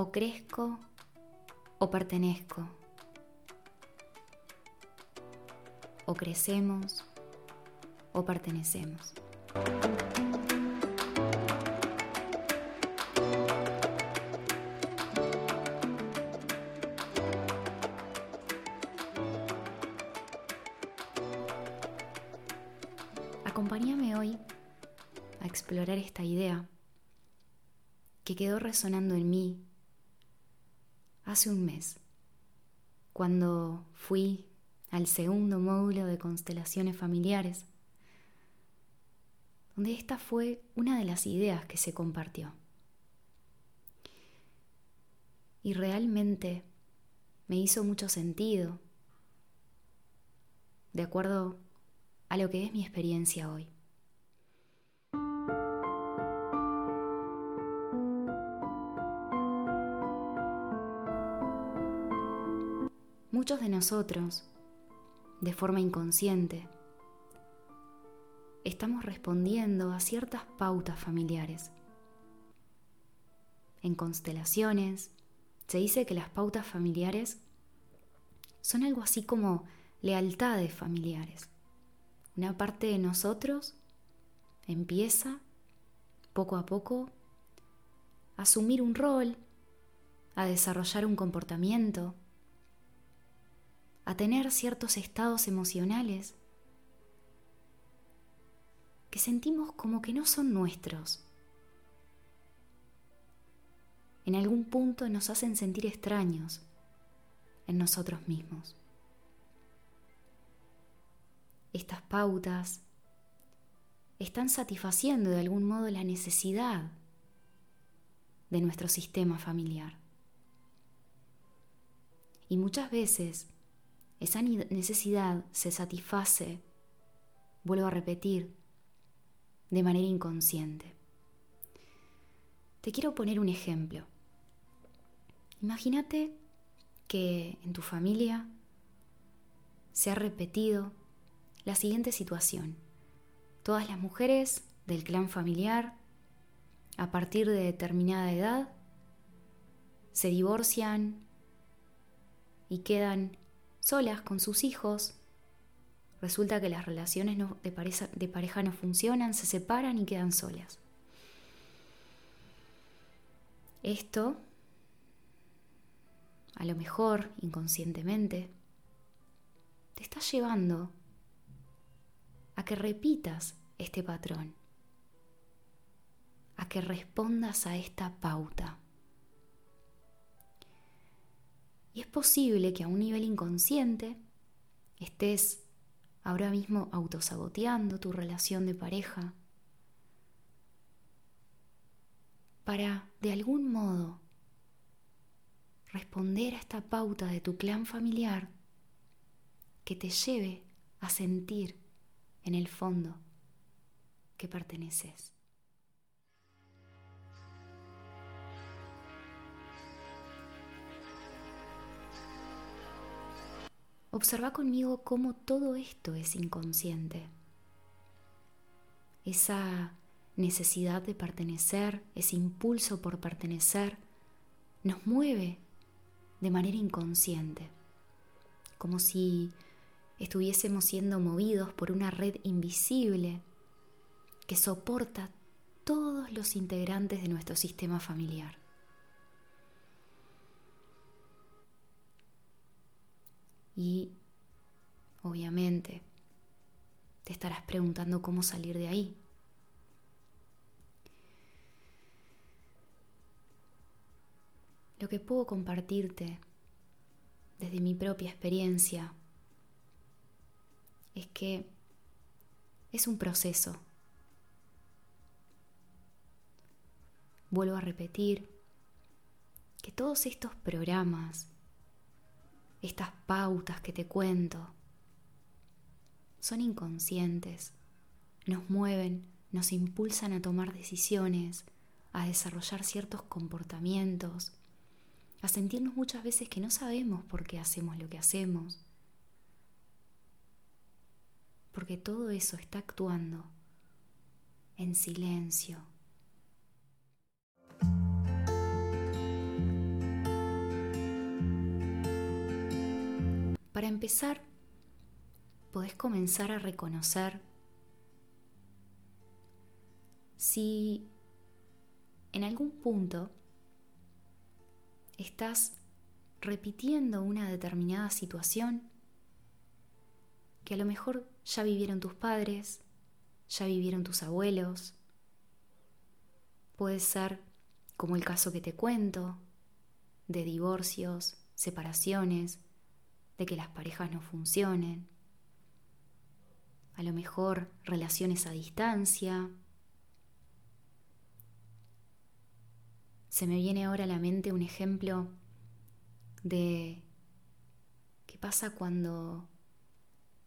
O crezco o pertenezco. O crecemos o pertenecemos. Acompáñame hoy a explorar esta idea que quedó resonando en mí hace un mes, cuando fui al segundo módulo de constelaciones familiares, donde esta fue una de las ideas que se compartió. Y realmente me hizo mucho sentido, de acuerdo a lo que es mi experiencia hoy. Muchos de nosotros, de forma inconsciente, estamos respondiendo a ciertas pautas familiares. En constelaciones se dice que las pautas familiares son algo así como lealtades familiares. Una parte de nosotros empieza poco a poco a asumir un rol, a desarrollar un comportamiento, a tener ciertos estados emocionales que sentimos como que no son nuestros. En algún punto nos hacen sentir extraños en nosotros mismos. Estas pautas están satisfaciendo de algún modo la necesidad de nuestro sistema familiar. Y muchas veces esa necesidad se satisface, vuelvo a repetir, de manera inconsciente. Te quiero poner un ejemplo. Imagínate que en tu familia se ha repetido la siguiente situación. Todas las mujeres del clan familiar, a partir de determinada edad, se divorcian y quedan solas con sus hijos. Resulta que las relaciones de, pareja, de pareja no funcionan, se separan y quedan solas. Esto, a lo mejor inconscientemente, te está llevando a que repitas este patrón, a que respondas a esta pauta. Y es posible que a un nivel inconsciente estés ahora mismo autosaboteando tu relación de pareja para, de algún modo, responder a esta pauta de tu clan familiar que te lleve a sentir en el fondo que perteneces. Observa conmigo cómo todo esto es inconsciente. Esa necesidad de pertenecer, ese impulso por pertenecer, nos mueve de manera inconsciente, como si estuviésemos siendo movidos por una red invisible que soporta todos los integrantes de nuestro sistema familiar. Y obviamente te estarás preguntando cómo salir de ahí. Lo que puedo compartirte desde mi propia experiencia es que es un proceso. Vuelvo a repetir que todos estos programas estas pautas que te cuento, son inconscientes, nos mueven, nos impulsan a tomar decisiones, a desarrollar ciertos comportamientos, a sentirnos muchas veces que no sabemos por qué hacemos lo que hacemos, porque todo eso está actuando en silencio Para empezar, podés comenzar a reconocer si en algún punto estás repitiendo una determinada situación que a lo mejor ya vivieron tus padres, ya vivieron tus abuelos. Puede ser como el caso que te cuento, de divorcios, separaciones, de que las parejas no funcionen. A lo mejor relaciones a distancia, Se me viene ahora a la mente un ejemplo de qué pasa cuando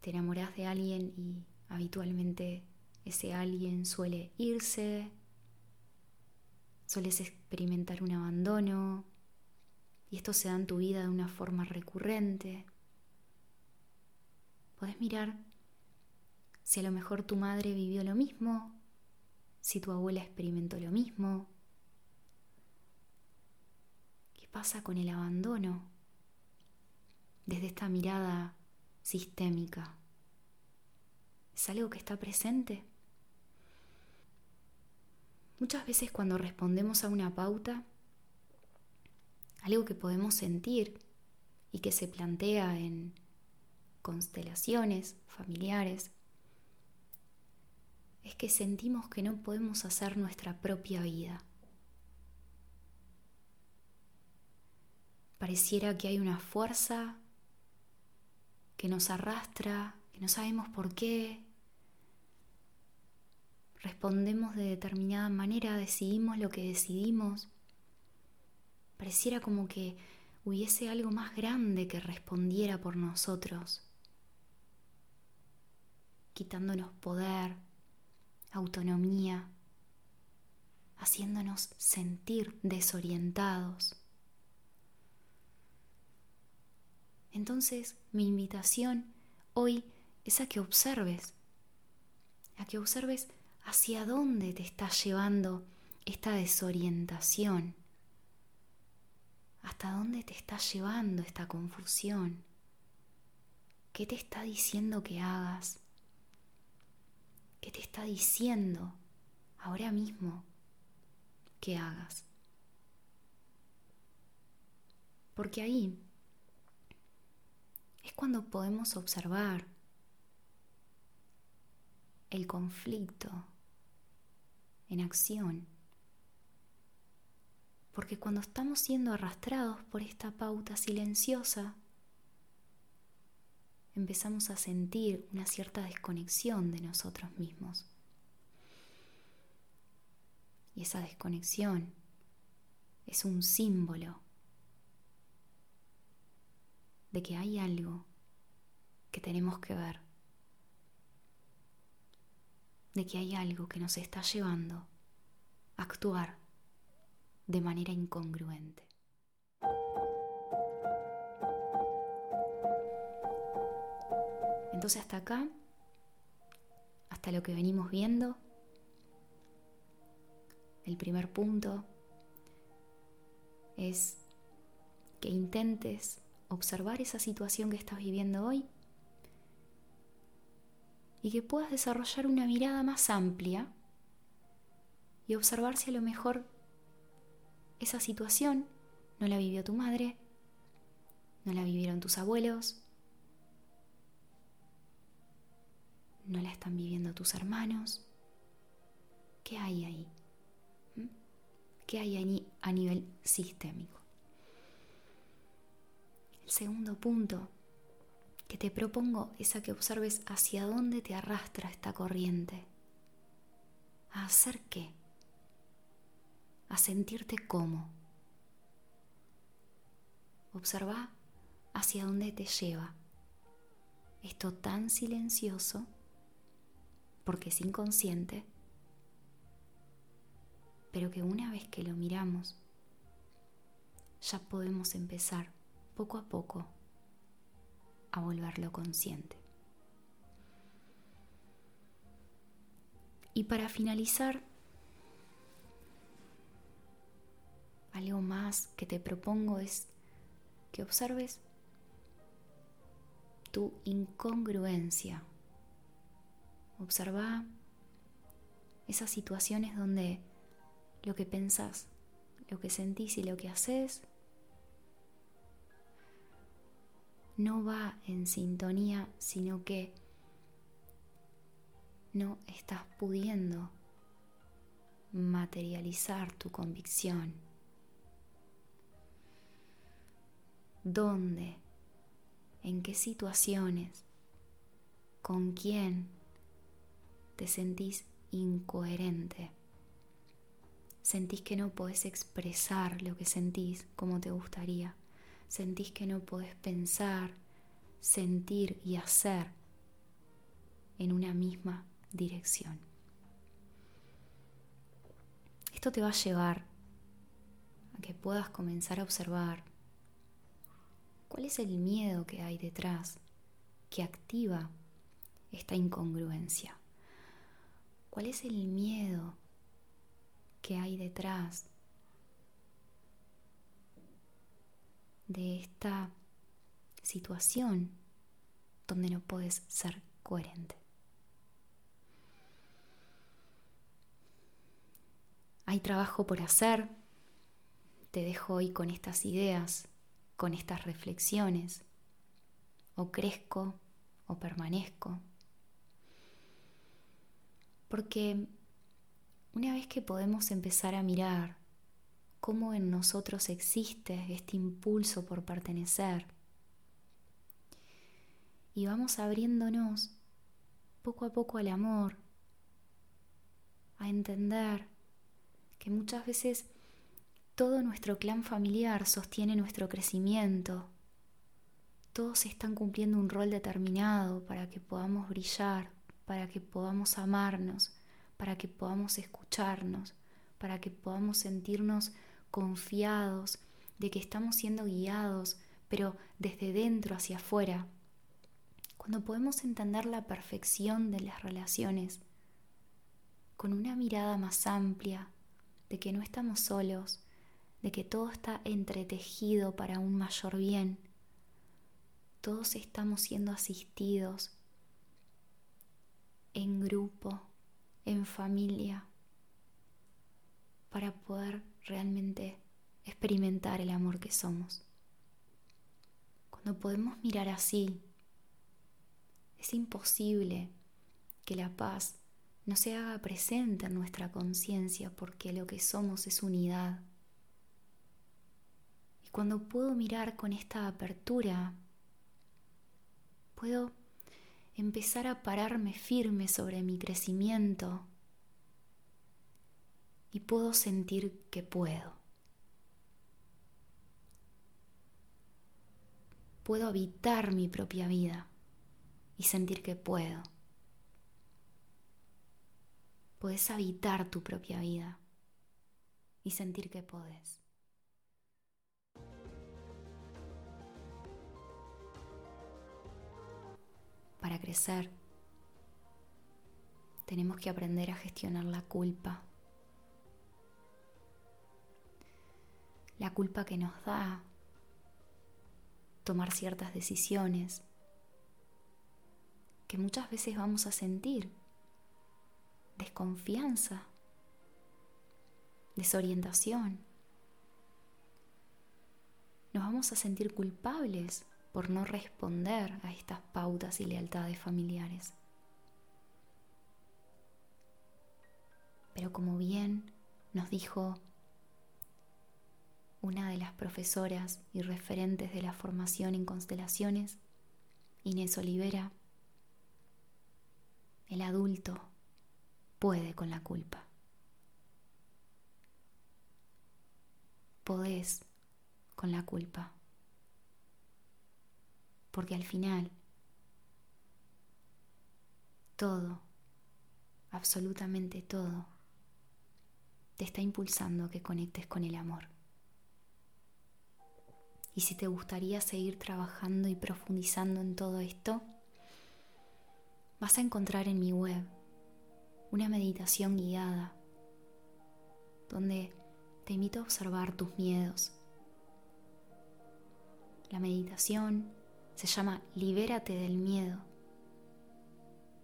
te enamoras de alguien y habitualmente ese alguien suele irse, sueles experimentar un abandono y esto se da en tu vida de una forma recurrente. Podés mirar si a lo mejor tu madre vivió lo mismo, si tu abuela experimentó lo mismo, pasa con el abandono desde esta mirada sistémica? ¿Es algo que está presente? Muchas veces cuando respondemos a una pauta, algo que podemos sentir y que se plantea en constelaciones familiares, es que sentimos que no podemos hacer nuestra propia vida. Pareciera que hay una fuerza que nos arrastra, que no sabemos por qué. Respondemos de determinada manera, decidimos lo que decidimos. Pareciera como que hubiese algo más grande que respondiera por nosotros, quitándonos poder, autonomía, haciéndonos sentir desorientados. Entonces mi invitación hoy es a que observes, a que observes hacia dónde te está llevando esta desorientación, hasta dónde te está llevando esta confusión, qué te está diciendo que hagas, qué te está diciendo ahora mismo que hagas. Porque ahí es cuando podemos observar el conflicto en acción. Porque cuando estamos siendo arrastrados por esta pauta silenciosa, empezamos a sentir una cierta desconexión de nosotros mismos. Y esa desconexión es un símbolo de que hay algo que tenemos que ver, de que hay algo que nos está llevando a actuar de manera incongruente. Entonces hasta acá, hasta lo que venimos viendo, el primer punto es que intentes observar esa situación que estás viviendo hoy y que puedas desarrollar una mirada más amplia y observar si a lo mejor esa situación no la vivió tu madre, no la vivieron tus abuelos, no la están viviendo tus hermanos. ¿Qué hay ahí? ¿Mm? ¿Qué hay ahí a nivel sistémico? El segundo punto que te propongo es a que observes hacia dónde te arrastra esta corriente. ¿A hacer qué? A sentirte cómo. Observa hacia dónde te lleva. Esto tan silencioso, porque es inconsciente, pero que una vez que lo miramos, ya podemos empezar poco a poco a volverlo consciente. Y para finalizar, algo más que te propongo es que observes tu incongruencia. Observa esas situaciones donde lo que pensás, lo que sentís y lo que haces no va en sintonía, sino que no estás pudiendo materializar tu convicción. ¿Dónde? ¿En qué situaciones? ¿Con quién te sentís incoherente? Sentís que no podés expresar lo que sentís como te gustaría. Sentís que no podés pensar, sentir y hacer en una misma dirección. Esto te va a llevar a que puedas comenzar a observar cuál es el miedo que hay detrás que activa esta incongruencia. ¿Cuál es el miedo que hay detrás de esta situación donde no puedes ser coherente. Hay trabajo por hacer. Te dejo hoy con estas ideas, con estas reflexiones. O crezco o permanezco. Porque una vez que podemos empezar a mirar cómo en nosotros existe este impulso por pertenecer, y vamos abriéndonos poco a poco al amor, a entender que muchas veces todo nuestro clan familiar sostiene nuestro crecimiento. Todos están cumpliendo un rol determinado para que podamos brillar, para que podamos amarnos, para que podamos escucharnos, para que podamos sentirnos confiados de que estamos siendo guiados, pero desde dentro hacia afuera. Cuando podemos entender la perfección de las relaciones, con una mirada más amplia, de que no estamos solos, de que todo está entretejido para un mayor bien, todos estamos siendo asistidos en grupo en familia para poder realmente experimentar el amor que somos. Cuando podemos mirar así, es imposible que la paz no se haga presente en nuestra conciencia porque lo que somos es unidad. Cuando puedo mirar con esta apertura, puedo empezar a pararme firme sobre mi crecimiento y puedo sentir que puedo. Puedo habitar mi propia vida y sentir que puedo. Puedes habitar tu propia vida y sentir que podés. Crecer, tenemos que aprender a gestionar la culpa. La culpa que nos da tomar ciertas decisiones que muchas veces vamos a sentir. Desconfianza, desorientación. Nos vamos a sentir culpables por no responder a estas pautas y lealtades familiares. Pero como bien nos dijo una de las profesoras y referentes de la formación en constelaciones, Inés Olivera, el adulto puede con la culpa. Podés con la culpa porque al final todo, absolutamente todo, te está impulsando a que conectes con el amor. Y si te gustaría seguir trabajando y profundizando en todo esto, vas a encontrar en mi web una meditación guiada donde te invito a observar tus miedos. La meditación Se llama Libérate del Miedo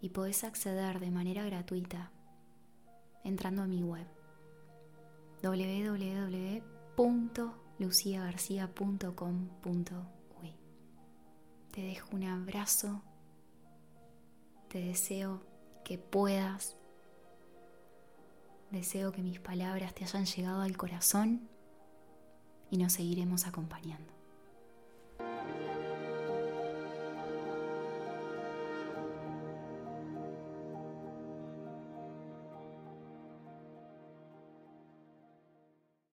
y podés acceder de manera gratuita entrando a mi web www.luciagarcia.com.uy. Te dejo un abrazo, te deseo que puedas, deseo que mis palabras te hayan llegado al corazón y nos seguiremos acompañando.